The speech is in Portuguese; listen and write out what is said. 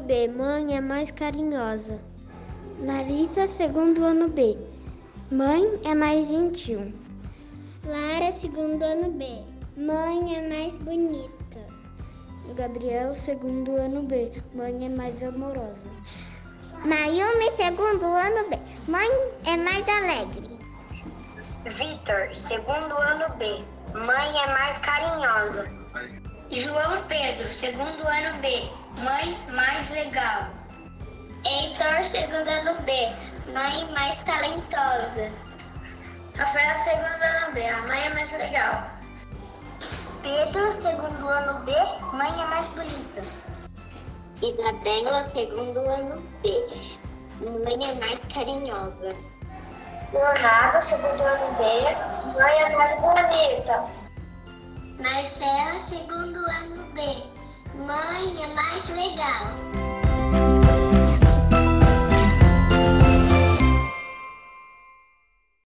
B, mãe é mais carinhosa. Larissa, segundo ano B, mãe é mais gentil. Lara, segundo ano B, mãe é mais bonita. Gabriel, segundo ano B, mãe é mais amorosa. Mayumi, segundo ano B, mãe é mais alegre. Vitor, segundo ano B, mãe é mais carinhosa. João Pedro, segundo ano B, mãe mais legal. Heitor, segundo ano B, mãe mais talentosa. Rafael, segundo ano B, a mãe é mais legal. Pedro, segundo ano B, mãe é mais bonita. Isabela, segundo ano B, mãe é mais carinhosa. Leonardo, segundo ano B, mãe é mais bonita. Marcela, segundo ano B, mãe é mais legal.